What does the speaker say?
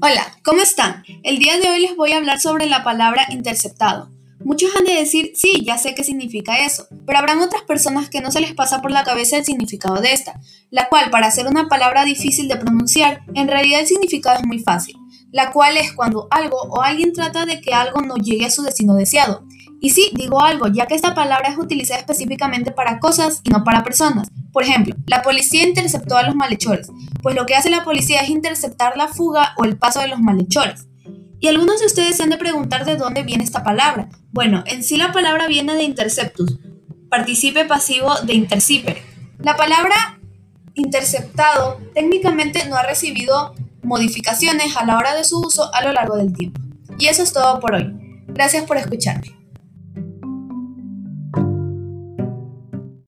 Hola, ¿cómo están? El día de hoy les voy a hablar sobre la palabra interceptado. Muchos han de decir, sí, ya sé qué significa eso, pero habrán otras personas que no se les pasa por la cabeza el significado de esta, la cual para ser una palabra difícil de pronunciar, en realidad el significado es muy fácil, la cual es cuando algo o alguien trata de que algo no llegue a su destino deseado. Y sí, digo algo, ya que esta palabra es utilizada específicamente para cosas y no para personas. Por ejemplo, la policía interceptó a los malhechores, pues lo que hace la policía es interceptar la fuga o el paso de los malhechores. Y algunos de ustedes se han de preguntar de dónde viene esta palabra. Bueno, en sí la palabra viene de interceptus, participe pasivo de intercipere. La palabra interceptado técnicamente no ha recibido modificaciones a la hora de su uso a lo largo del tiempo. Y eso es todo por hoy. Gracias por escucharme.